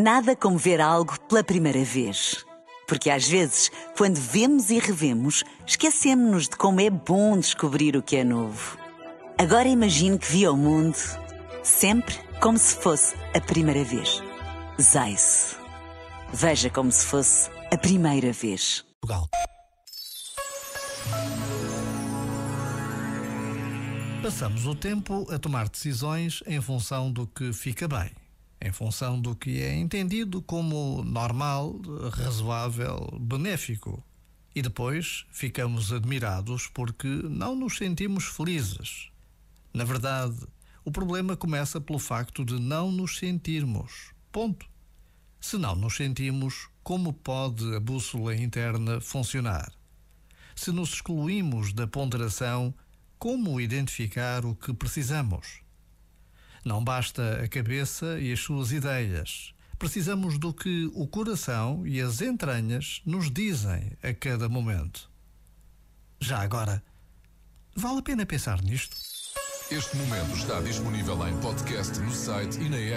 Nada como ver algo pela primeira vez. Porque às vezes, quando vemos e revemos, esquecemos-nos de como é bom descobrir o que é novo. Agora imagine que viu o mundo sempre como se fosse a primeira vez. Zais. Veja como se fosse a primeira vez. Portugal. Passamos o tempo a tomar decisões em função do que fica bem em função do que é entendido como normal, razoável, benéfico. E depois ficamos admirados porque não nos sentimos felizes. Na verdade, o problema começa pelo facto de não nos sentirmos. Ponto. Se não nos sentimos, como pode a bússola interna funcionar? Se nos excluímos da ponderação, como identificar o que precisamos? Não basta a cabeça e as suas ideias. Precisamos do que o coração e as entranhas nos dizem a cada momento. Já agora, vale a pena pensar nisto? Este momento está disponível em podcast no site e na app.